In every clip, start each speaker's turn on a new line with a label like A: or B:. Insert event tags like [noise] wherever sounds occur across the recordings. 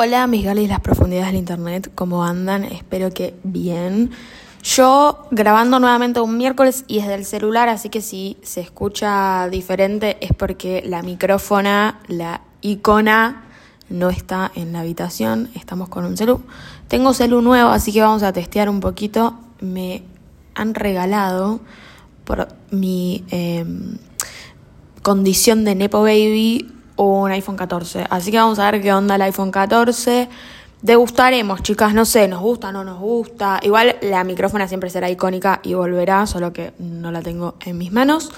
A: Hola mis galis, las profundidades del internet, ¿cómo andan? Espero que bien. Yo grabando nuevamente un miércoles y es del celular, así que si se escucha diferente es porque la micrófona, la icona, no está en la habitación, estamos con un celu. Tengo celu nuevo, así que vamos a testear un poquito. Me han regalado por mi em, condición de Nepo Baby un iPhone 14. Así que vamos a ver qué onda el iPhone 14. Degustaremos, chicas, no sé, nos gusta, no nos gusta. Igual la micrófona siempre será icónica y volverá, solo que no la tengo en mis manos.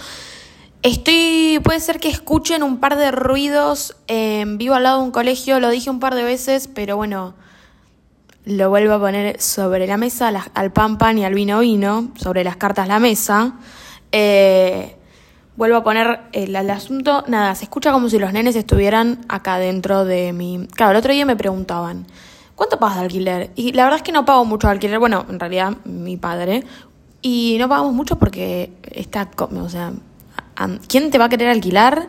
A: Estoy, puede ser que escuchen un par de ruidos vivo al lado de un colegio, lo dije un par de veces, pero bueno, lo vuelvo a poner sobre la mesa, al pan pan y al vino vino, sobre las cartas la mesa. Eh, vuelvo a poner el, asunto, nada, se escucha como si los nenes estuvieran acá dentro de mi... Claro, el otro día me preguntaban, ¿cuánto pagas de alquiler? Y la verdad es que no pago mucho de alquiler, bueno, en realidad mi padre, y no pagamos mucho porque está, o sea, ¿quién te va a querer alquilar?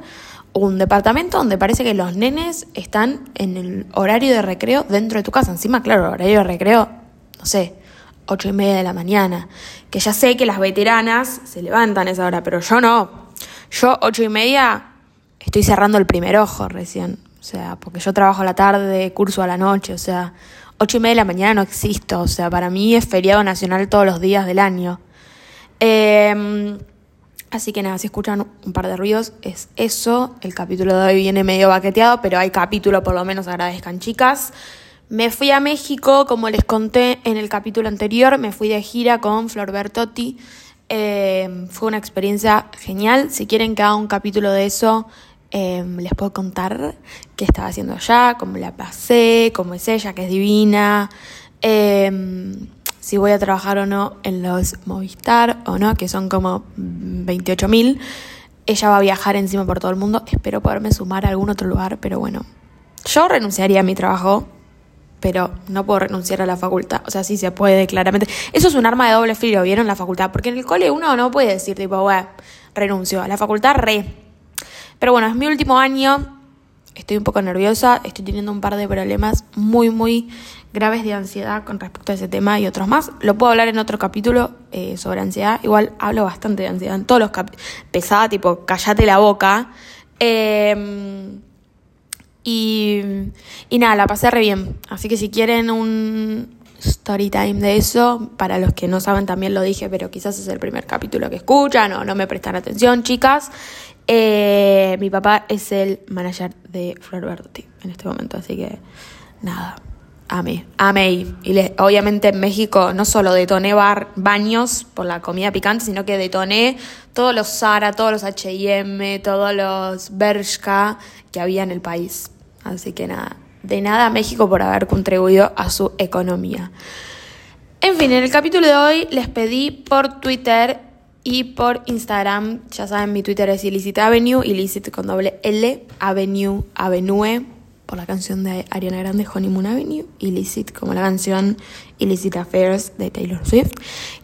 A: un departamento donde parece que los nenes están en el horario de recreo dentro de tu casa. Encima, claro, horario de recreo, no sé, ocho y media de la mañana. Que ya sé que las veteranas se levantan a esa hora, pero yo no. Yo, ocho y media, estoy cerrando el primer ojo recién. O sea, porque yo trabajo a la tarde, curso a la noche. O sea, ocho y media de la mañana no existo. O sea, para mí es feriado nacional todos los días del año. Em, así que nada, si escuchan un par de ruidos, es eso. El capítulo de hoy viene medio baqueteado, pero hay capítulo, por lo menos agradezcan, chicas. Me fui a México, como les conté en el capítulo anterior, me fui de gira con Flor Bertotti Em, fue una experiencia genial. Si quieren que haga un capítulo de eso, em, les puedo contar qué estaba haciendo allá, cómo la pasé, cómo es ella, que es divina, em, si voy a trabajar o no en los Movistar o no, que son como 28.000. Ella va a viajar encima por todo el mundo. Espero poderme sumar a algún otro lugar, pero bueno. Yo renunciaría a mi trabajo pero no puedo renunciar a la facultad. O sea, sí se puede, claramente. Eso es un arma de doble filo, ¿vieron? La facultad. Porque en el cole uno no puede decir, tipo, bueno, renuncio. A la facultad, re. Pero bueno, es mi último año. Estoy un poco nerviosa. Estoy teniendo un par de problemas muy, muy graves de ansiedad con respecto a ese tema y otros más. Lo puedo hablar en otro capítulo eh, sobre ansiedad. Igual hablo bastante de ansiedad en todos los capítulos. Pesada, tipo, callate la boca. Eh y, y nada, la pasé re bien. Así que si quieren un story time de eso, para los que no saben también lo dije, pero quizás es el primer capítulo que escuchan o no me prestan atención, chicas. Eh, mi papá es el manager de Flor Berti en este momento, así que nada, amé, amé. Y obviamente en México no solo detoné bar, baños por la comida picante, sino que detoné todos los Zara, todos los H&M, todos los Bershka que había en el país. Así que nada, de nada a México por haber contribuido a su economía. En fin, en el capítulo de hoy les pedí por Twitter y por Instagram, ya saben, mi Twitter es Illicit Avenue, Illicit con doble L, Avenue, Avenue, por la canción de Ariana Grande, Honeymoon Avenue, Illicit como la canción Illicit Affairs de Taylor Swift,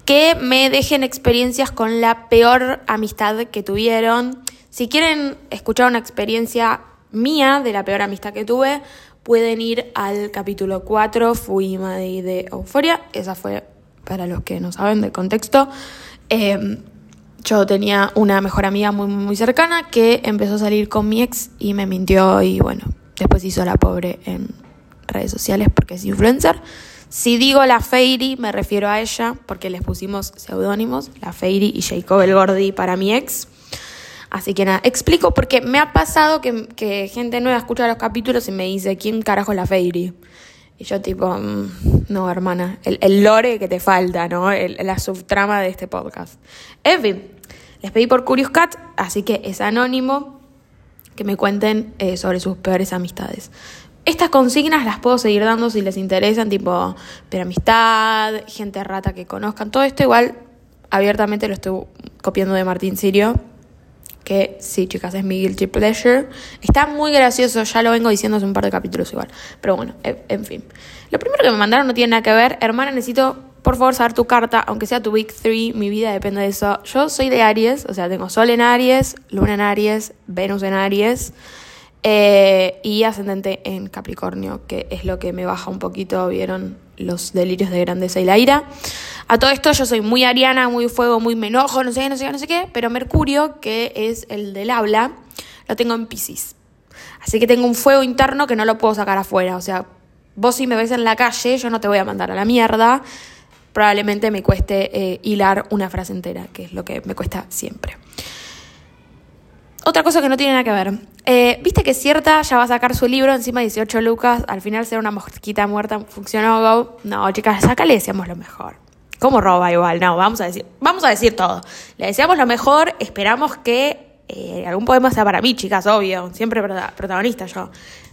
A: que me dejen experiencias con la peor amistad que tuvieron. Si quieren escuchar una experiencia mía, de la peor amistad que tuve, pueden ir al capítulo 4, Fui Madrid de Euforia. Esa fue, para los que no saben del contexto. Em, yo tenía una mejor amiga muy, muy cercana que empezó a salir con mi ex y me mintió y bueno, después hizo la pobre en redes sociales porque es influencer. Si digo la Fairy, me refiero a ella porque les pusimos seudónimos, la Fairy y Jacob el Gordi para mi ex. Así que nada, explico porque me ha pasado que, gente nueva escucha los capítulos y me dice, ¿quién carajo es la Fairy? Y yo tipo, mm, no, hermana, el, lore que te falta, ¿no? la subtrama de este podcast. En fin, les pedí por Curious Cat, así que es anónimo que me cuenten eh, sobre sus peores amistades. Estas consignas las puedo seguir dando si les interesan, tipo, pero amistad, gente rata que conozcan, todo esto igual abiertamente lo estoy copiando de Martín Sirio, que sí, chicas, es mi guilty pleasure. Está muy gracioso, ya lo vengo diciendo hace un par de capítulos igual. Pero bueno, en fin. Lo primero que me mandaron no tiene nada que ver. Hermana, necesito, por favor, saber tu carta, aunque sea tu Big 3. Mi vida depende de eso. Yo soy de Aries, o sea, tengo Sol en Aries, Luna en Aries, Venus en Aries. Eh, y ascendente en Capricornio, que es lo que me baja un poquito, vieron los delirios de grandeza y la ira. A todo esto yo soy muy ariana, muy fuego, muy me enojo, no sé qué, no sé qué, no sé qué, pero Mercurio, que es el del habla, lo tengo en Pisces. Así que tengo un fuego interno que no lo puedo sacar afuera. O sea, vos si me ves en la calle, yo no te voy a mandar a la mierda. Probablemente me cueste eh, hilar una frase entera, que es lo que me cuesta siempre. Otra cosa que no tiene nada que ver. Eh, Viste que cierta ya va a sacar su libro encima de 18 lucas. Al final será una mosquita muerta. Funcionó Go. No, chicas, acá le decíamos lo mejor. ¿Cómo roba igual? No, vamos a decir, vamos a decir todo. Le deseamos lo mejor. Esperamos que eh, algún poema sea para mí, chicas, obvio. Siempre protagonista yo.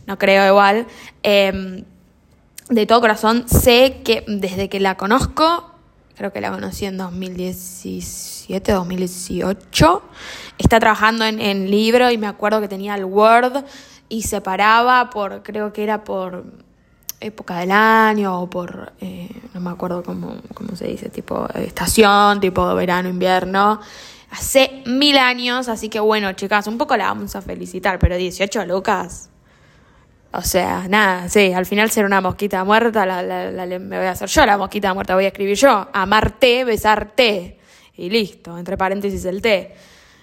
A: No creo igual. Em, de todo corazón, sé que desde que la conozco creo que la conocí en 2017, 2018. Está trabajando en, en libro y me acuerdo que tenía el Word y se paraba por, creo que era por época del año o por, eh, no me acuerdo cómo, cómo se dice, tipo estación, tipo verano, invierno. Hace mil años, así que bueno, chicas, un poco la vamos a felicitar, pero 18 lucas, o sea, nada, sí, al final ser una mosquita muerta, la, me voy a hacer yo la mosquita muerta, voy a escribir yo, amarte, besarte, y listo, entre paréntesis el té.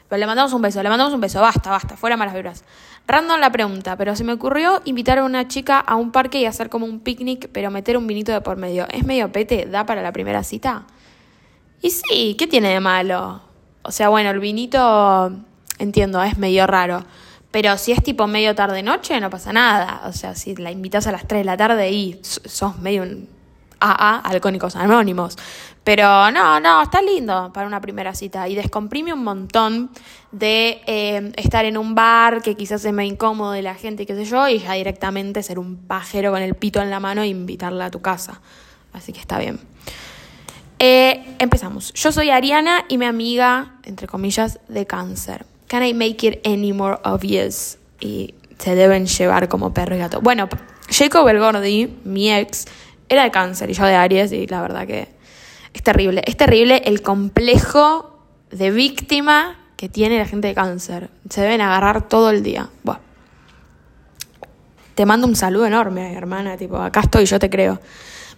A: Pero le mandamos un beso, le mandamos un beso, basta, basta, fuera malas vibras. Random la pregunta, pero se me ocurrió invitar a una chica a un parque y hacer como un picnic, pero meter un vinito de por medio. ¿Es medio pete? ¿Da para la primera cita? Y sí, ¿qué tiene de malo? O sea, bueno, el vinito, entiendo, es medio raro. Pero si es tipo medio tarde-noche, no pasa nada. O sea, si la invitas a las 3 de la tarde y sos medio un AA, alcohólicos anónimos. Pero no, no, está lindo para una primera cita. Y descomprime un montón de eh, estar en un bar que quizás es medio incómodo de la gente, qué sé yo, y ya directamente ser un pajero con el pito en la mano e invitarla a tu casa. Así que está bien. Eh, empezamos. Yo soy Ariana y mi amiga, entre comillas, de cáncer. Can I make it any more obvious? Y se deben llevar como perro y gato. Bueno, Jacob Elgordi, mi ex, era de cáncer y yo de Aries y la verdad que es terrible. Es terrible el complejo de víctima que tiene la gente de cáncer. Se deben agarrar todo el día. Bueno. Te mando un saludo enorme, hermana. Tipo, acá estoy, yo te creo.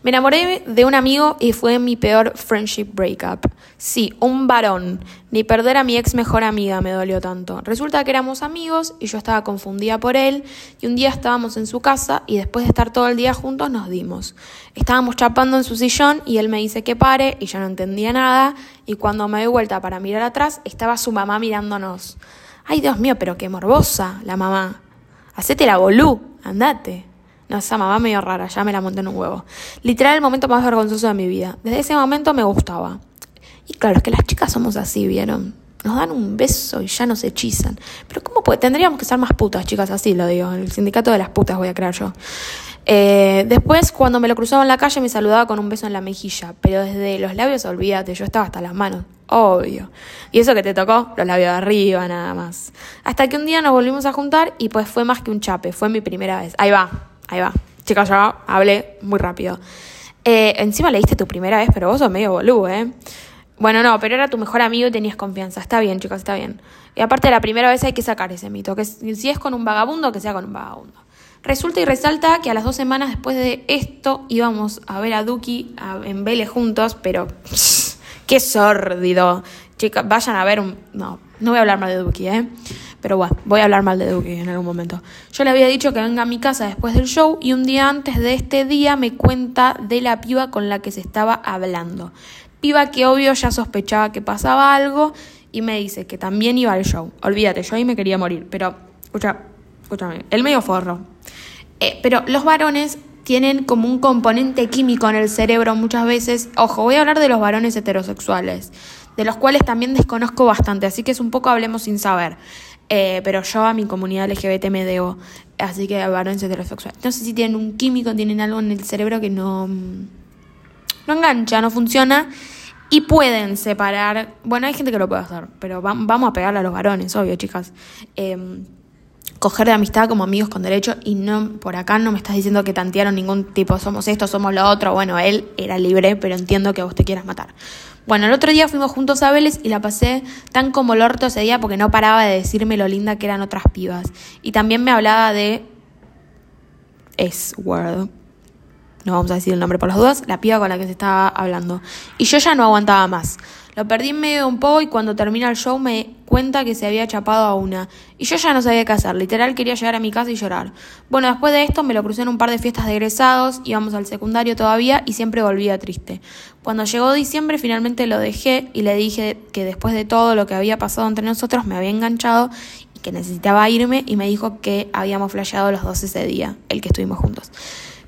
A: Me enamoré de un amigo y fue mi peor friendship breakup. Sí, un varón. Ni perder a mi ex mejor amiga me dolió tanto. Resulta que éramos amigos y yo estaba confundida por él y un día estábamos en su casa y después de estar todo el día juntos nos dimos. Estábamos chapando en su sillón y él me dice que pare y yo no entendía nada y cuando me doy vuelta para mirar atrás estaba su mamá mirándonos. Ay, Dios mío, pero qué morbosa la mamá. Hacete la bolú, andate. No, esa mamá medio rara, ya me la monté en un huevo. Literal, el momento más vergonzoso de mi vida. Desde ese momento me gustaba. Y claro, es que las chicas somos así, ¿vieron? Nos dan un beso y ya nos hechizan. Pero ¿cómo puede? Tendríamos que ser más putas, chicas, así lo digo. El sindicato de las putas voy a crear yo. Eh, después, cuando me lo cruzaba en la calle, me saludaba con un beso en la mejilla. Pero desde los labios, olvídate, yo estaba hasta las manos. Obvio. Y eso que te tocó, los labios de arriba, nada más. Hasta que un día nos volvimos a juntar y pues fue más que un chape. Fue mi primera vez. Ahí va, Ahí va. Chicas, yo hablé muy rápido. Eh, encima leíste tu primera vez, pero vos sos medio boludo, ¿eh? Bueno, no, pero era tu mejor amigo y tenías confianza. Está bien, chicos, está bien. Y aparte, la primera vez hay que sacar ese mito. Que si es con un vagabundo, que sea con un vagabundo. Resulta y resalta que a las dos semanas después de esto íbamos a ver a Duki en Vélez juntos, pero qué sórdido. Chicas, vayan a ver un... No, no voy a hablar mal de Duki, ¿eh? Pero bueno, voy a hablar mal de Duki en algún momento. Yo le había dicho que venga a mi casa después del show y un día antes de este día me cuenta de la piba con la que se estaba hablando. Piba que obvio ya sospechaba que pasaba algo y me dice que también iba al show. Olvídate, yo ahí me quería morir, pero escucha, escúchame, el medio forro. Eh, pero los varones tienen como un componente químico en el cerebro muchas veces. Ojo, voy a hablar de los varones heterosexuales, de los cuales también desconozco bastante, así que es un poco hablemos sin saber. Eh, pero yo a mi comunidad LGBT me debo. Así que varones heterosexuales. No sé si tienen un químico, tienen algo en el cerebro que no, no engancha, no funciona. Y pueden separar. Bueno, hay gente que lo puede hacer, pero vamos a pegarle a los varones, obvio, chicas. Em, coger de amistad como amigos con derecho y no por acá no me estás diciendo que tantearon ningún tipo, somos esto, somos lo otro. Bueno, él era libre, pero entiendo que vos te quieras matar. Bueno, el otro día fuimos juntos a Vélez y la pasé tan como el orto ese día porque no paraba de decirme lo linda que eran otras pibas. Y también me hablaba de S-Word. No vamos a decir el nombre por las dudas, la piba con la que se estaba hablando. Y yo ya no aguantaba más. Lo perdí en medio de un poco y cuando termina el show me cuenta que se había chapado a una. Y yo ya no sabía qué hacer, literal quería llegar a mi casa y llorar. Bueno, después de esto me lo crucé en un par de fiestas de egresados, íbamos al secundario todavía y siempre volvía triste. Cuando llegó diciembre finalmente lo dejé y le dije que después de todo lo que había pasado entre nosotros me había enganchado y que necesitaba irme y me dijo que habíamos flasheado los dos ese día, el que estuvimos juntos.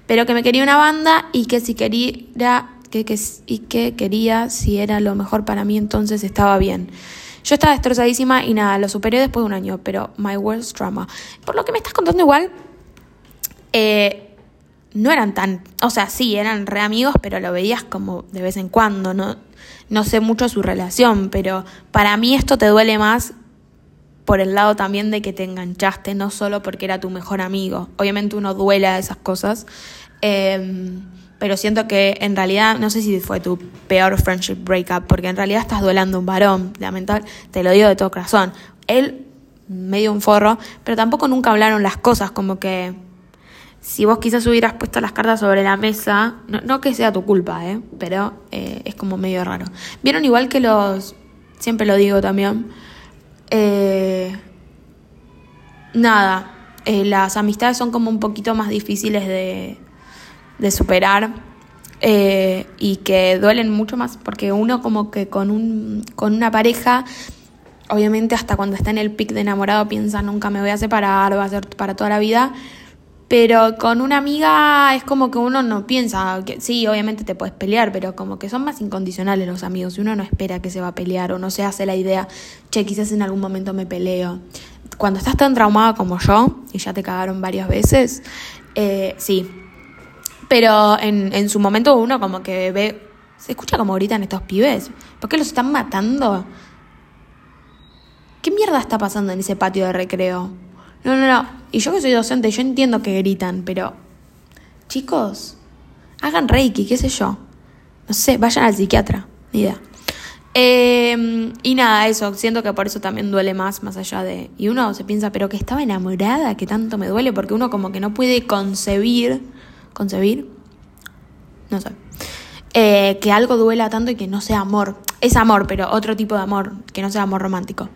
A: Pero que me quería una banda y que si quería que, y que quería si era lo mejor para mí, entonces estaba bien. Yo estaba destrozadísima y nada, lo superé después de un año, pero my worst drama. Por lo que me estás contando igual, eh, no eran tan, o sea, sí, eran re amigos, pero lo veías como de vez en cuando, no, no sé mucho su relación, pero para mí esto te duele más por el lado también de que te enganchaste, no solo porque era tu mejor amigo. Obviamente uno duela esas cosas. Eh, pero siento que en realidad, no sé si fue tu peor friendship breakup, porque en realidad estás duelando un varón, lamentable, te lo digo de todo corazón. Él, medio un forro, pero tampoco nunca hablaron las cosas, como que si vos quizás hubieras puesto las cartas sobre la mesa, no, que sea tu culpa, ¿eh? pero eh, es como medio raro. Vieron igual que los, siempre lo digo también, eh, nada, eh, las amistades son como un poquito más difíciles de de superar eh, y que duelen mucho más porque uno como que con, un, con una pareja, obviamente hasta cuando está en el pic de enamorado piensa nunca me voy a separar, va a ser para toda la vida. Pero con una amiga es como que uno no piensa, que sí, obviamente te puedes pelear, pero como que son más incondicionales los amigos y uno no espera que se va a pelear o no se hace la idea, che, quizás en algún momento me peleo. Cuando estás tan traumada como yo, y ya te cagaron varias veces, eh, sí, pero en, en su momento uno como que ve... ¿Se escucha como gritan estos pibes? ¿Por qué los están matando? ¿Qué mierda está pasando en ese patio de recreo? No, no, no. Y yo que soy docente, yo entiendo que gritan, pero... Chicos, hagan reiki, qué sé yo. No sé, vayan al psiquiatra. Ni idea. Eh, y nada, eso, siento que por eso también duele más, más allá de... Y uno se piensa, pero que estaba enamorada, que tanto me duele, porque uno como que no puede concebir concebir, no sé, eh, que algo duela tanto y que no sea amor. Es amor, pero otro tipo de amor, que no sea amor romántico.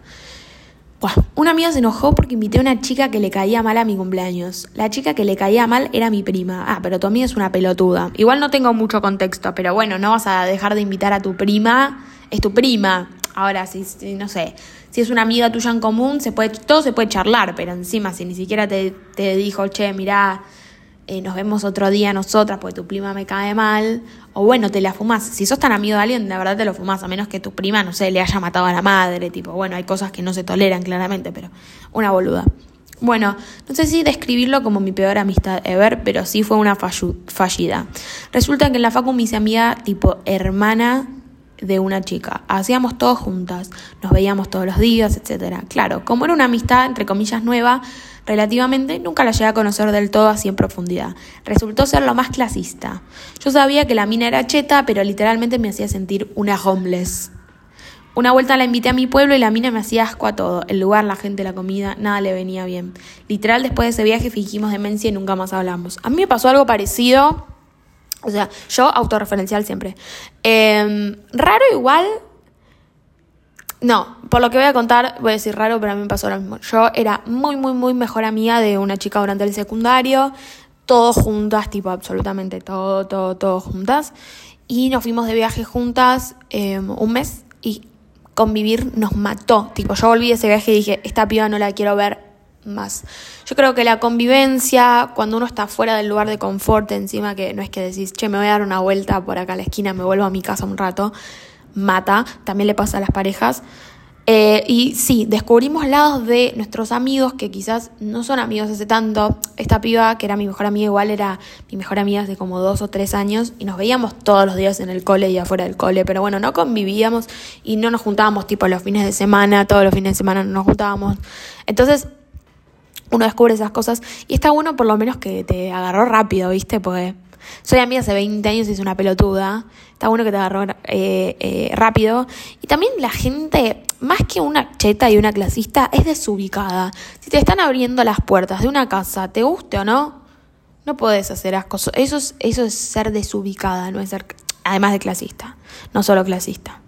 A: Bueno, una amiga se enojó porque invité a una chica que le caía mal a mi cumpleaños. La chica que le caía mal era mi prima. Ah, pero tu amiga es una pelotuda. Igual no tengo mucho contexto, pero bueno, no vas a dejar de invitar a tu prima. Es tu prima. Ahora, si, no sé, si es una amiga tuya en común, se puede, todo se puede charlar, pero encima, si ni siquiera te, te dijo, che, mirá, eh, nos vemos otro día nosotras porque tu prima me cae mal, o bueno, te la fumás. Si sos tan amigo de alguien, de verdad te lo fumás, a menos que tu prima, no sé, le haya matado a la madre, tipo, bueno, hay cosas que no se toleran claramente, pero una boluda. Bueno, no sé si describirlo como mi peor amistad ever, pero sí fue una fallida. Resulta que en la facu hice amiga tipo hermana de una chica. Hacíamos todo juntas, nos veíamos todos los días, etc. Claro, como era una amistad, entre comillas, nueva, Relativamente nunca la llegué a conocer del todo así en profundidad. Resultó ser lo más clasista. Yo sabía que la mina era cheta, pero literalmente me hacía sentir una homeless. Una vuelta la invité a mi pueblo y la mina me hacía asco a todo. El lugar, la gente, la comida, nada le venía bien. Literal, después de ese viaje fingimos demencia y nunca más hablamos. A mí me pasó algo parecido. O sea, yo autorreferencial siempre. Em, raro igual, no, por lo que voy a contar, voy a decir raro, pero a mí me pasó lo mismo. Yo era muy, muy, muy mejor amiga de una chica durante el secundario, todos juntas, tipo absolutamente todo, todo, todo juntas. Y nos fuimos de viaje juntas em, un mes y convivir nos mató. Tipo, yo volví ese viaje y dije, esta piba no la quiero ver más. Yo creo que la convivencia, cuando uno está fuera del lugar de confort, encima que no es que decís, che, me voy a dar una vuelta por acá a la esquina, me vuelvo a mi casa un rato mata, también le pasa a las parejas. Eh, y sí, descubrimos lados de nuestros amigos que quizás no son amigos hace tanto. Esta piba, que era mi mejor amiga, igual era mi mejor amiga hace como dos o tres años y nos veíamos todos los días en el cole y afuera del cole, pero bueno, no convivíamos y no nos juntábamos tipo los fines de semana, todos los fines de semana no nos juntábamos. Entonces, uno descubre esas cosas y está bueno por lo menos que te agarró rápido, ¿viste? Porque soy amiga hace 20 años y es una pelotuda. Está bueno que te agarró eh, eh, rápido. Y también la gente, más que una cheta y una clasista, es desubicada. Si te están abriendo las puertas de una casa, te guste o no, no puedes hacer asco. Eso es, eso es ser desubicada, no es ser, además de clasista, no solo clasista.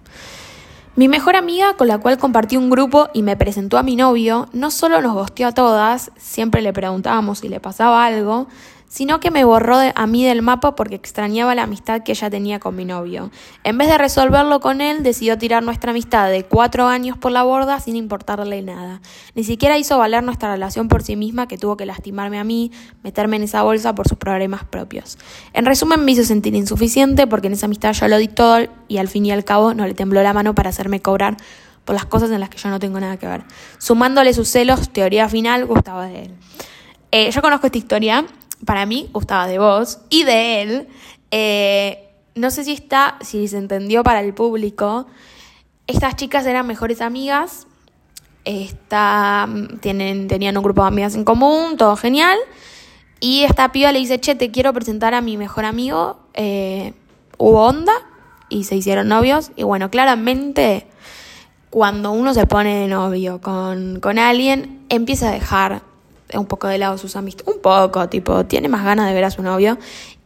A: Mi mejor amiga, con la cual compartí un grupo y me presentó a mi novio, no solo nos gosteó a todas, siempre le preguntábamos si le pasaba algo, sino que me borró a mí del mapa porque extrañaba la amistad que ella tenía con mi novio. En vez de resolverlo con él, decidió tirar nuestra amistad de cuatro años por la borda sin importarle nada. Ni siquiera hizo valer nuestra relación por sí misma, que tuvo que lastimarme a mí, meterme en esa bolsa por sus problemas propios. En resumen, me hizo sentir insuficiente porque en esa amistad yo lo di todo y al fin y al cabo no le tembló la mano para hacerme cobrar por las cosas en las que yo no tengo nada que ver. Sumándole sus celos, teoría final, gustaba de él. Eh, yo conozco esta historia para mí gustaba de vos y de él. Eh, no sé si está, si se entendió para el público. Estas chicas eran mejores amigas. Esta, tienen, tenían un grupo de amigas en común, todo genial. Y esta piba le dice, che, te quiero presentar a mi mejor amigo. Eh, hubo onda y se hicieron novios. Y bueno, claramente cuando uno se pone de novio con, con alguien, empieza a dejar un poco de lado sus amistades, un poco, tipo, tiene más ganas de ver a su novio.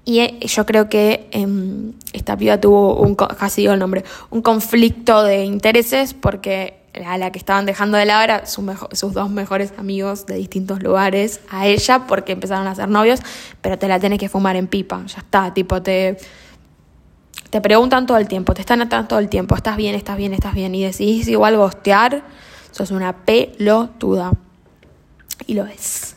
A: Y eh, yo creo que em, esta piba tuvo un, casi digo el nombre, un conflicto de intereses porque a la que estaban dejando de lado era sus dos mejores amigos de distintos lugares a ella porque empezaron a ser novios, pero te la tenés que fumar en pipa, ya está, tipo, te, te preguntan todo el tiempo, te están atando todo el tiempo, estás bien, estás bien, estás bien, y decidís igual gostear, sos una pelotuda. Y lo es.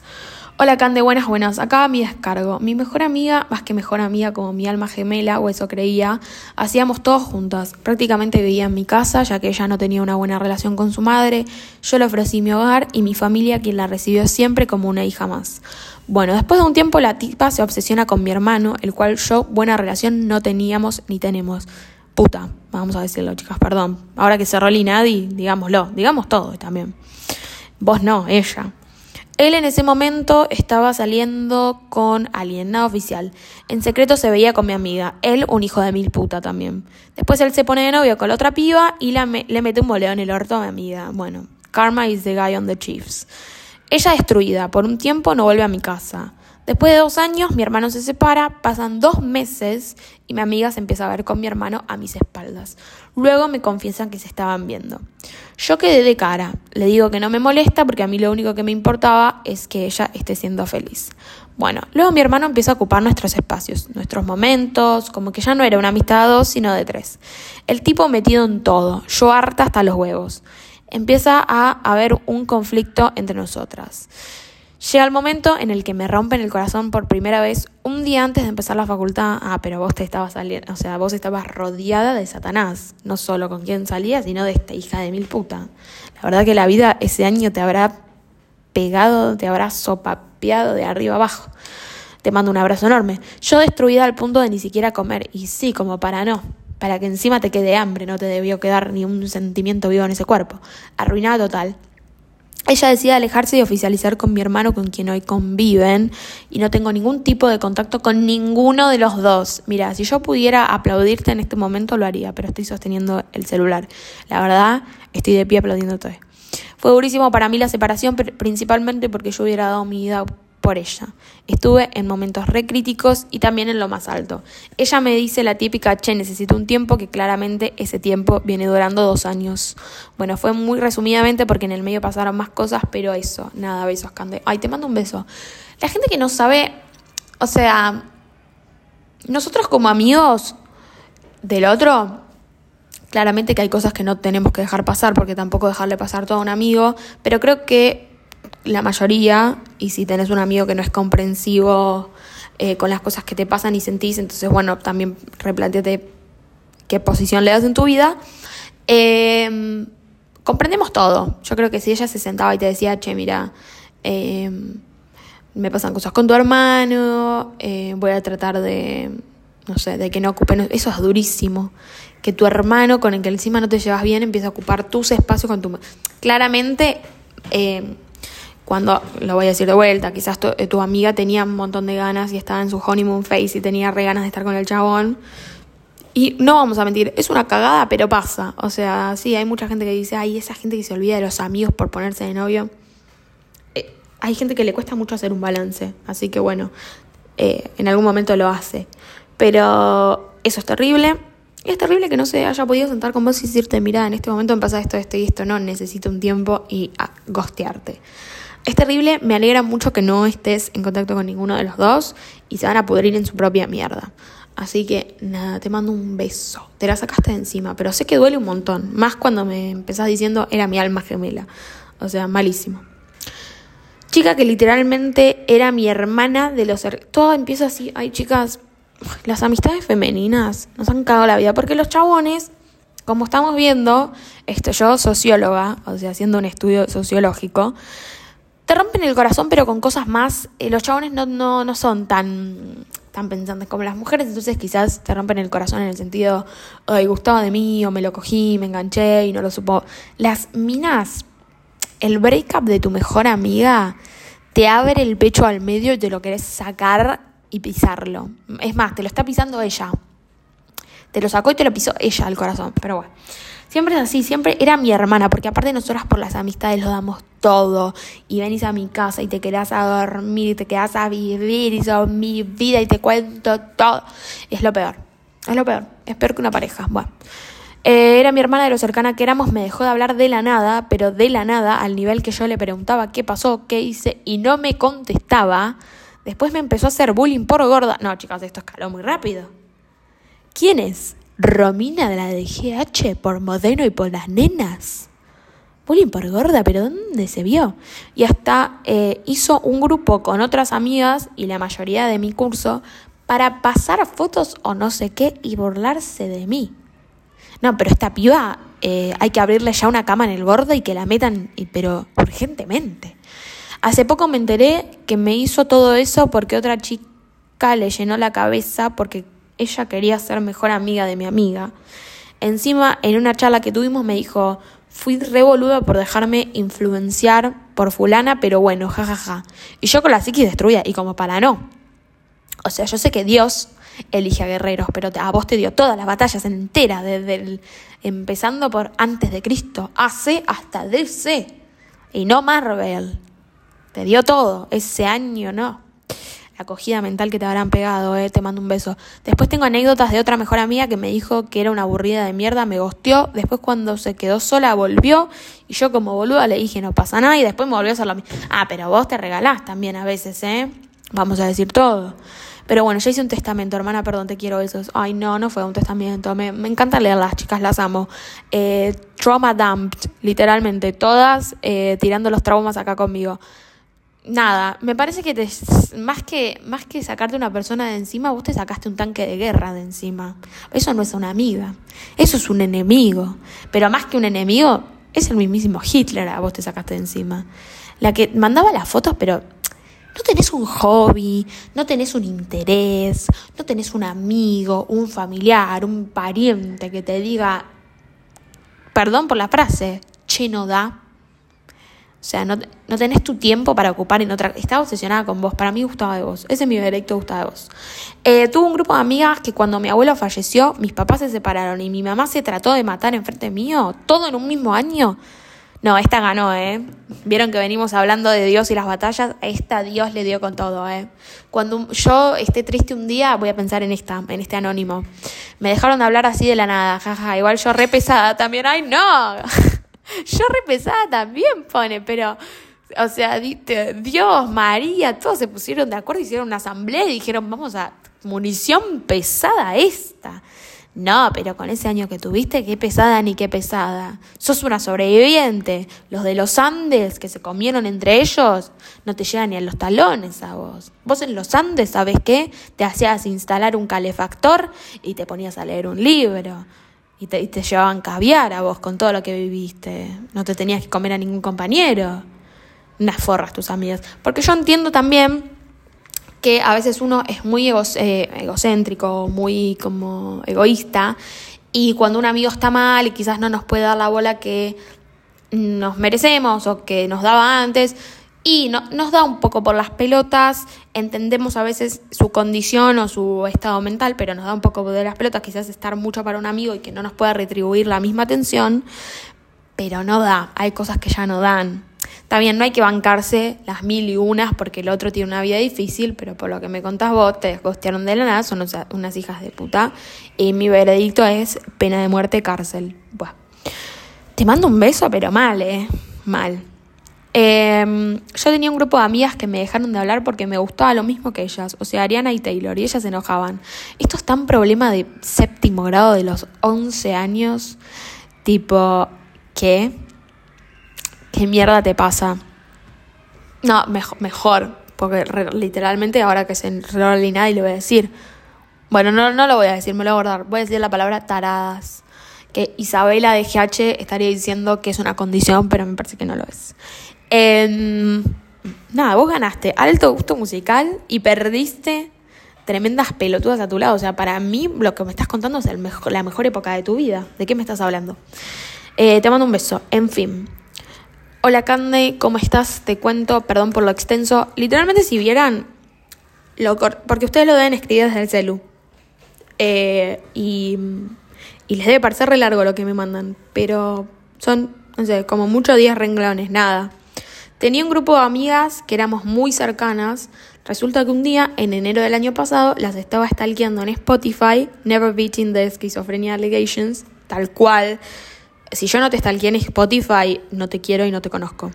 A: Hola Cande, buenas, buenas. Acá mi descargo. Mi mejor amiga, más que mejor amiga, como mi alma gemela, o eso creía, hacíamos todos juntas. Prácticamente vivía en mi casa, ya que ella no tenía una buena relación con su madre. Yo le ofrecí mi hogar y mi familia, quien la recibió siempre como una hija más. Bueno, después de un tiempo la tipa se obsesiona con mi hermano, el cual yo buena relación no teníamos ni tenemos. Puta, vamos a decirlo, chicas, perdón. Ahora que cerró el INADI, digámoslo, digamos todo también. Vos no, ella. Él en ese momento estaba saliendo con alguien, nada oficial. En secreto se veía con mi amiga, él un hijo de mil puta también. Después él se pone de novio con la otra piba y le mete un boleo en el orto a mi amiga. Bueno, karma is the guy on the chiefs. Ella destruida, por un tiempo no vuelve a mi casa. Después de dos años, mi hermano se separa, pasan dos meses y mi amiga se empieza a ver con mi hermano a mis espaldas. Luego me confiesan que se estaban viendo. Yo quedé de cara, le digo que no me molesta porque a mí lo único que me importaba es que ella esté siendo feliz. Bueno, luego mi hermano empieza a ocupar nuestros espacios, nuestros momentos, como que ya no era una amistad de dos, sino de tres. El tipo metido en todo, yo harta hasta los huevos. Empieza a haber un conflicto entre nosotras. Llega el momento en el que me rompen el corazón por primera vez un día antes de empezar la facultad. Ah, pero vos te estabas saliendo, o sea, vos estabas rodeada de Satanás, no solo con quien salías, sino de esta hija de mil puta. La verdad que la vida ese año te habrá pegado, te habrá sopapeado de arriba abajo. Te mando un abrazo enorme. Yo destruida al punto de ni siquiera comer, y sí, como para no, para que encima te quede hambre, no te debió quedar ni un sentimiento vivo en ese cuerpo. Arruinada total. Ella decide alejarse y oficializar con mi hermano con quien hoy conviven y no tengo ningún tipo de contacto con ninguno de los dos. Mira, si yo pudiera aplaudirte en este momento lo haría, pero estoy sosteniendo el celular. La verdad, estoy de pie aplaudiéndote. Fue durísimo para mí la separación, principalmente porque yo hubiera dado mi vida por ella. Estuve en momentos re críticos y también en lo más alto. Ella me dice la típica, che, necesito un tiempo, que claramente ese tiempo viene durando dos años. Bueno, fue muy resumidamente porque en el medio pasaron más cosas, pero eso, nada, besos, Cande. Ay, te mando un beso. La gente que no sabe, o sea, nosotros como amigos del otro, claramente que hay cosas que no tenemos que dejar pasar, porque tampoco dejarle pasar todo a un amigo, pero creo que la mayoría, y si tenés un amigo que no es comprensivo eh, con las cosas que te pasan y sentís, entonces bueno, también replanteate qué posición le das en tu vida. Em, comprendemos todo. Yo creo que si ella se sentaba y te decía, che, mira, em, me pasan cosas con tu hermano, eh, voy a tratar de, no sé, de que no ocupen, eso es durísimo. Que tu hermano con el que encima no te llevas bien empieza a ocupar tus espacios con tu... Claramente... Eh, cuando, lo voy a decir de vuelta, quizás tu, tu amiga tenía un montón de ganas y estaba en su honeymoon face y tenía re ganas de estar con el chabón. Y no vamos a mentir, es una cagada, pero pasa. O sea, sí, hay mucha gente que dice, ay, esa gente que se olvida de los amigos por ponerse de novio. Eh, hay gente que le cuesta mucho hacer un balance, así que bueno, eh, en algún momento lo hace. Pero eso es terrible. Y es terrible que no se haya podido sentar con vos y decirte, mira, en este momento me pasa esto, esto y esto, no, necesito un tiempo y gostearte. Es terrible, me alegra mucho que no estés en contacto con ninguno de los dos y se van a pudrir en su propia mierda. Así que nada, te mando un beso. Te la sacaste de encima, pero sé que duele un montón. Más cuando me empezás diciendo era mi alma gemela. O sea, malísimo. Chica que literalmente era mi hermana de los... Todo empieza así. Ay, chicas, las amistades femeninas nos han cagado la vida. Porque los chabones, como estamos viendo, esto, yo socióloga, o sea, haciendo un estudio sociológico, te rompen el corazón, pero con cosas más. Eh, los chabones no, no, no son tan, tan pensantes como las mujeres, entonces quizás te rompen el corazón en el sentido, ay, gustaba de mí, o me lo cogí, me enganché y no lo supo. Las minas, el breakup de tu mejor amiga te abre el pecho al medio y te lo querés sacar y pisarlo. Es más, te lo está pisando ella. Te lo sacó y te lo pisó ella al corazón, pero bueno. Siempre es así, siempre era mi hermana, porque aparte nosotras por las amistades lo damos todo. Y venís a mi casa y te quedás a dormir, y te quedás a vivir, y son mi vida y te cuento todo. Es lo peor, es lo peor, es peor que una pareja. Bueno. Eh, era mi hermana de lo cercana que éramos, me dejó de hablar de la nada, pero de la nada, al nivel que yo le preguntaba qué pasó, qué hice, y no me contestaba. Después me empezó a hacer bullying por gorda. No, chicas, esto escaló muy rápido. ¿Quién es? Romina de la de GH por Modeno y por las nenas. Bullying por gorda, pero ¿dónde se vio? Y hasta eh, hizo un grupo con otras amigas y la mayoría de mi curso para pasar fotos o no sé qué y burlarse de mí. No, pero esta piba eh, hay que abrirle ya una cama en el borde y que la metan, pero urgentemente. Hace poco me enteré que me hizo todo eso porque otra chica le llenó la cabeza porque ella quería ser mejor amiga de mi amiga. Encima, en una charla que tuvimos, me dijo, fui revoluda por dejarme influenciar por fulana, pero bueno, jajaja. Y yo con la psiquis destruida, y como para no. O sea, yo sé que Dios elige a guerreros, pero a vos te dio todas las batallas enteras, desde empezando por antes de Cristo, AC hasta DC, y no Marvel. Te dio todo, ese año no la acogida mental que te habrán pegado, eh, te mando un beso. Después tengo anécdotas de otra mejor amiga que me dijo que era una aburrida de mierda, me gosteó, después cuando se quedó sola volvió y yo como boluda le dije no pasa nada y después me volvió a hacer lo mismo. Ah, pero vos te regalás también a veces, ¿eh? Vamos a decir todo. Pero bueno, ya hice un testamento, hermana, perdón, te quiero besos. Ay, no, no fue un testamento. Me, me encanta leerlas, chicas, las amo. Eh, trauma dumped, literalmente, todas eh, tirando los traumas acá conmigo nada, me parece que te, más que más que sacarte una persona de encima, vos te sacaste un tanque de guerra de encima. Eso no es una amiga, eso es un enemigo. Pero más que un enemigo, es el mismísimo Hitler a vos te sacaste de encima. La que mandaba las fotos, pero no tenés un hobby, no tenés un interés, no tenés un amigo, un familiar, un pariente que te diga, perdón por la frase, che no da o sea, no, no tenés tu tiempo para ocupar en otra... Estaba obsesionada con vos. Para mí gustaba de vos. Ese es mi directo, gustaba de vos. Eh, tuve un grupo de amigas que cuando mi abuelo falleció, mis papás se separaron y mi mamá se trató de matar enfrente mío, todo en un mismo año. No, esta ganó, ¿eh? Vieron que venimos hablando de Dios y las batallas. esta Dios le dio con todo, ¿eh? Cuando yo esté triste un día, voy a pensar en esta, en este anónimo. Me dejaron de hablar así de la nada, jaja. Igual yo re pesada también. ¡Ay, no! [laughs] Yo re pesada también pone, pero, o sea, Dios, María, todos se pusieron de acuerdo, hicieron una asamblea y dijeron, vamos a, munición pesada esta. No, pero con ese año que tuviste, qué pesada ni qué pesada. Sos una sobreviviente. Los de los Andes que se comieron entre ellos no te llegan ni a los talones a vos. Vos en los Andes, ¿sabes qué? Te hacías instalar un calefactor y te ponías a leer un libro y te, te, llevaban caviar a vos con todo lo que viviste. No te tenías que comer a ningún compañero. Unas forras tus amigas. Porque yo entiendo también que a veces uno es muy eh, egocéntrico, muy como egoísta, y cuando un amigo está mal y quizás no nos puede dar la bola que nos merecemos o que nos daba antes, Y no, nos da un poco por las pelotas, entendemos a veces su condición o su estado mental, pero nos da un poco de las pelotas, quizás estar mucho para un amigo y que no nos pueda retribuir la misma atención, pero no da, hay cosas que ya no dan. Bien, no hay que bancarse las mil y unas porque el otro tiene una vida difícil, pero por lo que me contás vos, te desgostearon de la nada, son unas hijas de puta. Y mi veredicto es pena de muerte, cárcel. Buah. Te mando un beso, pero mal, ¿eh? Mal. Em, yo tenía un grupo de amigas que me dejaron de hablar porque me gustaba lo mismo que ellas, o sea, Ariana y Taylor, y ellas se enojaban. Esto es tan problema de séptimo grado de los 11 años, tipo, ¿qué? ¿Qué mierda te pasa? No, mejor, mejor porque literalmente ahora que se enredó y le voy a decir. Bueno, no, no lo voy a decir, me lo voy a guardar. Voy a decir la palabra taradas. Que Isabela de GH estaría diciendo que es una condición, pero me parece que no lo es. Em, nada, vos ganaste alto gusto musical y perdiste tremendas pelotudas a tu lado. O sea, para mí lo que me estás contando es el la mejor época de tu vida. ¿De qué me estás hablando? Eh, te mando un beso. En fin. Hola Cande, ¿cómo estás? Te cuento, perdón por lo extenso. Literalmente si vieran, lo porque ustedes lo deben escribir desde el celu. Eh, y, y, les debe parecer re largo lo que me mandan, pero son, no sé, como muchos 10 renglones, nada. Tenía un grupo de amigas que éramos muy cercanas. Resulta que un día, en enero del año pasado, las estaba stalkeando en Spotify, Never Beating the Schizophrenia Allegations, tal cual si yo no te stalkeé en Spotify, no te quiero y no te conozco.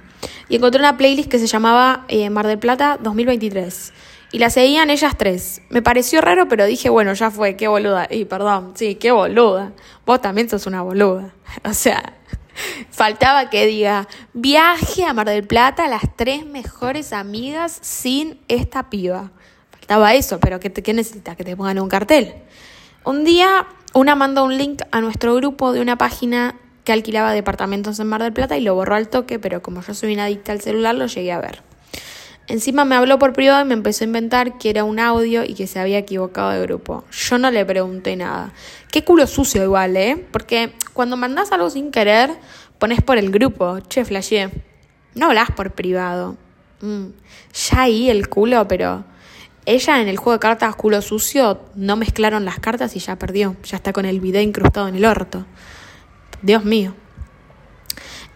A: Y encontré una playlist que se llamaba eh, Mar del Plata 2023. Y la seguían ellas tres. Me pareció raro, pero dije, bueno, ya fue, qué boluda. Y perdón, sí, qué boluda. Vos también sos una boluda. [laughs] O sea, faltaba que diga, viaje a Mar del Plata, las tres mejores amigas sin esta piba. Faltaba eso, pero ¿qué, qué necesitas? Que te pongan un cartel. Un día, una mandó un link a nuestro grupo de una página que alquilaba departamentos en Mar del Plata y lo borró al toque, pero como yo soy una adicta al celular, lo llegué a ver. Encima me habló por privado y me empezó a inventar que era un audio y que se había equivocado de grupo. Yo no le pregunté nada. Qué culo sucio igual, ¿eh? Porque cuando mandás algo sin querer, pones por el grupo. Che, flashé. No hablas por privado. Mm. Ya ahí el culo, pero... Ella en el juego de cartas culo sucio no mezclaron las cartas y ya perdió. Ya está con el video incrustado en el orto. Dios mío.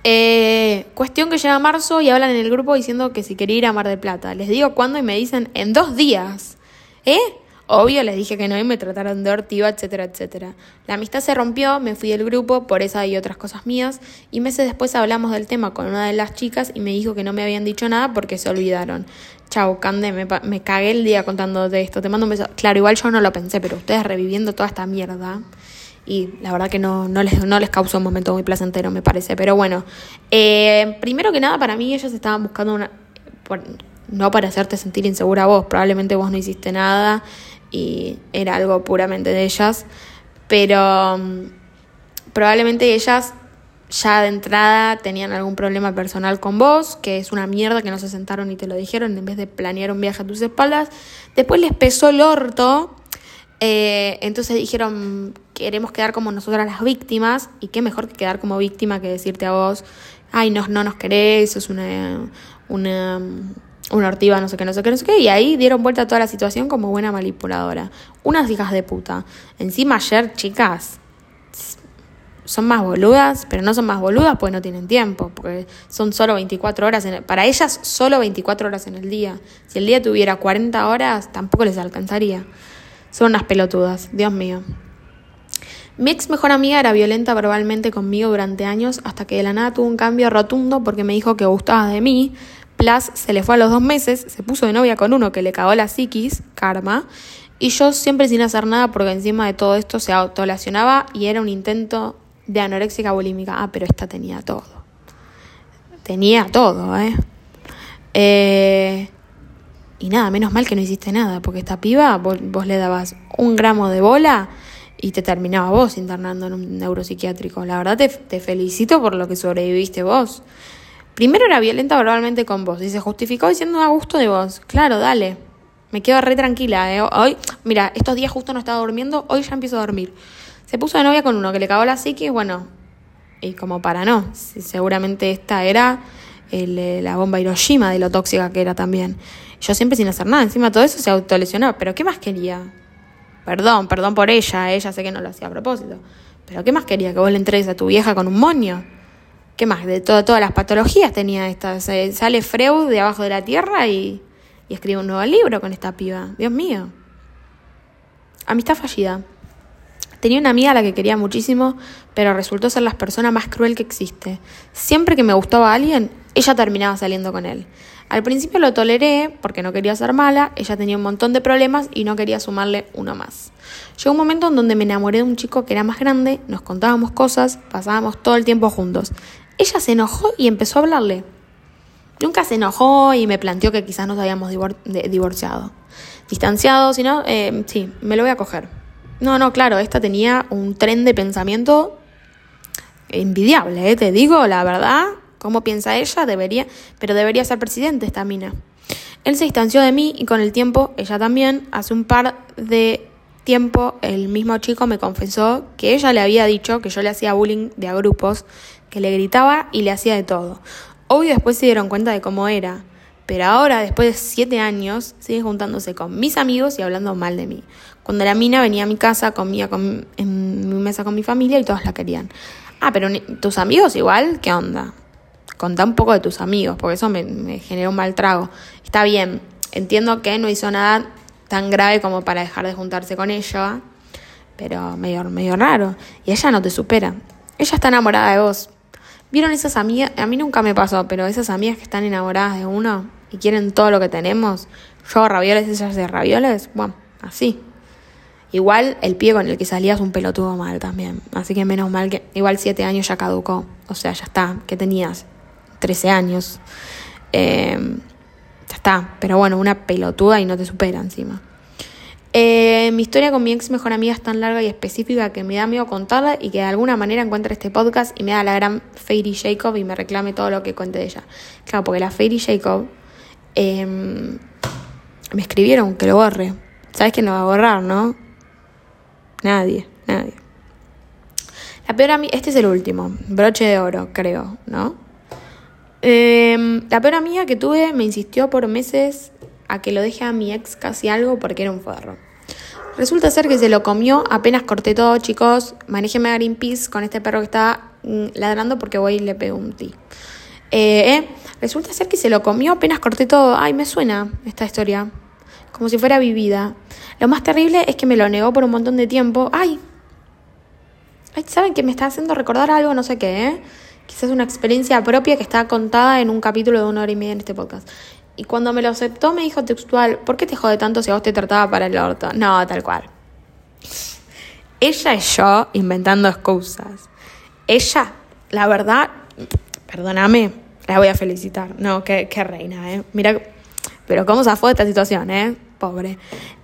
A: Eh, cuestión que llega marzo y hablan en el grupo diciendo que si quería ir a Mar del Plata. Les digo cuándo y me dicen en dos días. ¿Eh? Obvio, les dije que no y me trataron de ortiva, etcétera, etcétera. La amistad se rompió, me fui del grupo por esa y otras cosas mías y meses después hablamos del tema con una de las chicas y me dijo que no me habían dicho nada porque se olvidaron. Chau, Cande, me, me cagué el día contando de esto. Te mando un beso. Claro, igual yo no lo pensé, pero ustedes reviviendo toda esta mierda y la verdad que no, no, les, no les causó un momento muy placentero, me parece. Pero bueno, eh, primero que nada, para mí ellos estaban buscando una... no para hacerte sentir insegura vos, probablemente vos no hiciste nada y era algo puramente de ellas, pero mm, probablemente ellas ya de entrada tenían algún problema personal con vos, que es una mierda que no se sentaron y te lo dijeron en vez de planear un viaje a tus espaldas. Después les pesó el orto eh, entonces dijeron, queremos quedar como nosotras las víctimas, y qué mejor que quedar como víctima que decirte a vos, ay, no, no nos querés, sos una, una, una ortiva, no sé qué, no sé qué, no sé qué, y ahí dieron vuelta a toda la situación como buena manipuladora. Unas hijas de puta. Encima ayer, chicas, son más boludas, pero no son más boludas porque no tienen tiempo, porque son solo 24 horas, en para ellas solo 24 horas en el día. Si el día tuviera 40 horas, tampoco les alcanzaría. Son unas pelotudas, Dios mío. Mi ex mejor amiga era violenta verbalmente conmigo durante años hasta que de la nada tuvo un cambio rotundo porque me dijo que gustaba de mí. Plus se le fue a los dos meses, se puso de novia con uno que le cagó la psiquis, karma, y yo siempre sin hacer nada porque encima de todo esto se autolacionaba y era un intento de anoréxica bulímica. Ah, pero esta tenía todo. Tenía todo, ¿eh? Eh, y nada, menos mal que no hiciste nada, porque esta piba vos, le dabas un gramo de bola y te terminaba vos internando en un neuropsiquiátrico. La verdad te, felicito por lo que sobreviviste vos. Primero era violenta verbalmente con vos y se justificó diciendo a gusto de vos. Claro, dale. Me quedo re tranquila. ¿eh? Hoy, mira, estos días justo no estaba durmiendo, hoy ya empiezo a dormir. Se puso de novia con uno que le cagó la psiquis, bueno, y como para no, seguramente esta era el, la bomba Hiroshima de lo tóxica que era también. Yo siempre sin hacer nada, encima todo eso se autolesionó, pero ¿qué más quería? Perdón, perdón por ella, ella sé que no lo hacía a propósito. Pero ¿qué más quería? Que vos le entregues a tu vieja con un moño. ¿Qué más? De todas las patologías tenía esta. sale Freud de abajo de la tierra y, y escribe un nuevo libro con esta piba. Dios mío. Amistad fallida. Tenía una amiga a la que quería muchísimo, pero resultó ser la persona más cruel que existe. Siempre que me gustaba a alguien, ella terminaba saliendo con él. Al principio lo toleré porque no quería ser mala, ella tenía un montón de problemas y no quería sumarle uno más. Llegó un momento en donde me enamoré de un chico que era más grande, nos contábamos cosas, pasábamos todo el tiempo juntos. Ella se enojó y empezó a hablarle. Nunca se enojó y me planteó que quizás nos habíamos divorciado. Distanciado, si no, eh, sí, me lo voy a coger. No, no, claro, esta tenía un tren de pensamiento envidiable, ¿eh? te digo, la verdad, cómo piensa ella, debería, pero debería ser presidente esta mina. Él se distanció de mí y con el tiempo, ella también, hace un par de tiempo, el mismo chico me confesó que ella le había dicho que yo le hacía bullying de a grupos, que le gritaba y le hacía de todo. Obvio después se dieron cuenta de cómo era, pero ahora, después de siete años, sigue juntándose con mis amigos y hablando mal de mí. Cuando la mina venía a mi casa, comía con, en mi mesa con mi familia y todos la querían. Ah, pero tus amigos igual, ¿qué onda? Contá un poco de tus amigos, porque eso me, generó un mal trago. Está bien, entiendo que no hizo nada tan grave como para dejar de juntarse con ella, pero medio, medio raro. Y ella no te supera. Ella está enamorada de vos. ¿Vieron esas amigas? A mí nunca me pasó, pero esas amigas que están enamoradas de uno y quieren todo lo que tenemos. Yo ravioles, ellas de ravioles, bueno, así. Igual el pie con el que salías un pelotudo mal también. Así que menos mal que igual siete años ya caducó. O sea, ya está. ¿Qué tenías? 13 años. Em, ya está. Pero bueno, una pelotuda y no te supera encima. Eh, mi historia con mi ex mejor amiga es tan larga y específica que me da miedo contarla y que de alguna manera encuentre este podcast y me da la gran Fairy Jacob y me reclame todo lo que cuente de ella. Claro, porque la Fairy Jacob em, me escribieron que lo borre. ¿Sabes quién lo va a borrar, no? Nadie, nadie. La peor amiga, este es el último, broche de oro, creo, ¿no? Em, la peor amiga que tuve me insistió por meses a que lo deje a mi ex casi algo porque era un forro. Resulta ser que se lo comió, apenas corté todo, chicos. Manéjeme a Greenpeace con este perro que está mm, ladrando porque voy y le pego un ti. Eh, eh, resulta ser que se lo comió, apenas corté todo. Ay, me suena esta historia. Como si fuera vivida. Lo más terrible es que me lo negó por un montón de tiempo. Ay. Ay, ¿saben que me está haciendo recordar algo? No sé qué, ¿eh? Quizás una experiencia propia que está contada en un capítulo de una hora y media en este podcast. Y cuando me lo aceptó me dijo textual, ¿por qué te jode tanto si a vos te trataba para el orto? No, tal cual. Ella y yo inventando excusas. Ella, la verdad, perdóname, la voy a felicitar. No, qué, qué reina, ¿eh? Mira, pero cómo se fue esta situación, ¿eh? Pobre.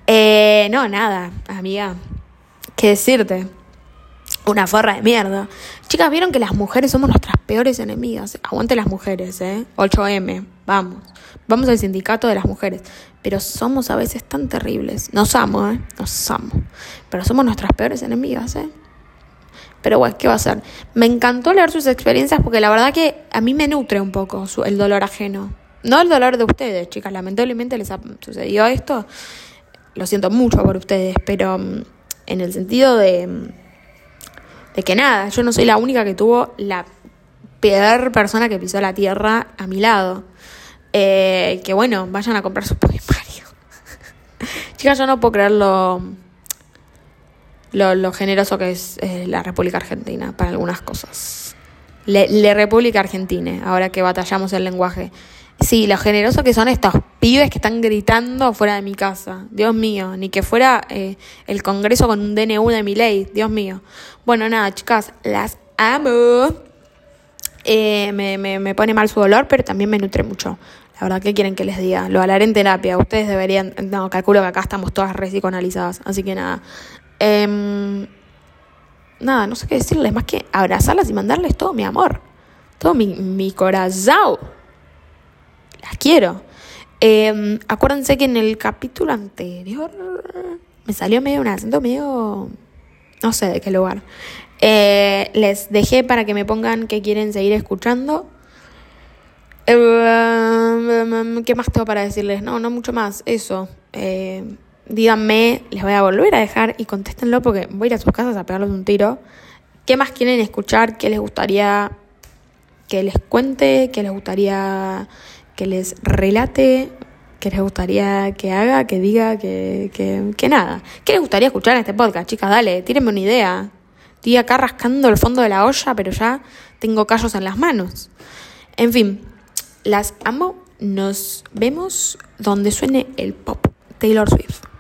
A: Eh, no, nada, amiga. ¿Qué decirte? Una forra de mierda. Chicas, vieron que las mujeres somos nuestras peores enemigas. Aguante las mujeres, ¿eh? 8M, vamos. Vamos al sindicato de las mujeres. Pero somos a veces tan terribles. Nos amo, ¿eh? Nos amo. Pero somos nuestras peores enemigas, ¿eh? Pero bueno, ¿qué va a hacer? Me encantó leer sus experiencias porque la verdad que a mí me nutre un poco el dolor ajeno. No el dolor de ustedes, chicas. Lamentablemente les ha sucedido esto. Lo siento mucho por ustedes, pero mm, en el sentido de, mm, de que nada, yo no soy la única que tuvo la peor persona que pisó la tierra a mi lado. Eh, que bueno, vayan a comprar su poemarios. [laughs] Chicas, yo no puedo creer lo, lo, generoso que es eh, la República Argentina para algunas cosas. Le, República Argentina, ahora que batallamos el lenguaje. Sí, lo generoso que son estos pibes que están gritando fuera de mi casa. Dios mío, ni que fuera eh, el Congreso con un DNU de mi ley. Dios mío. Bueno, nada, chicas, las amo. me, me, me pone mal su dolor, pero también me nutre mucho. La verdad, ¿qué quieren que les diga? Lo hablaré en terapia. Ustedes deberían. No, calculo que acá estamos todas re psicoanalizadas. Así que nada. Em, nada, no sé qué decirles. Más que abrazarlas y mandarles todo mi amor. Todo mi, mi corazón. Las quiero. Em, acuérdense que en el capítulo anterior me salió medio un acento medio. No sé de qué lugar. Eh, les dejé para que me pongan que quieren seguir escuchando. Eh, ¿Qué más tengo para decirles? No, no mucho más. Eso. Díganme, les voy a volver a dejar y contéstenlo porque voy a ir a sus casas a pegarles un tiro. ¿Qué más quieren escuchar? ¿Qué les gustaría que les cuente? ¿Qué les gustaría que les relate? ¿Qué les gustaría que haga, que diga, que, que, que nada? ¿Qué les gustaría escuchar en este podcast, chicas? Dale, tírenme una idea. Estoy acá rascando el fondo de la olla, pero ya tengo callos en las manos. En fin, las amo. Nos vemos donde suene el pop. Taylor Swift.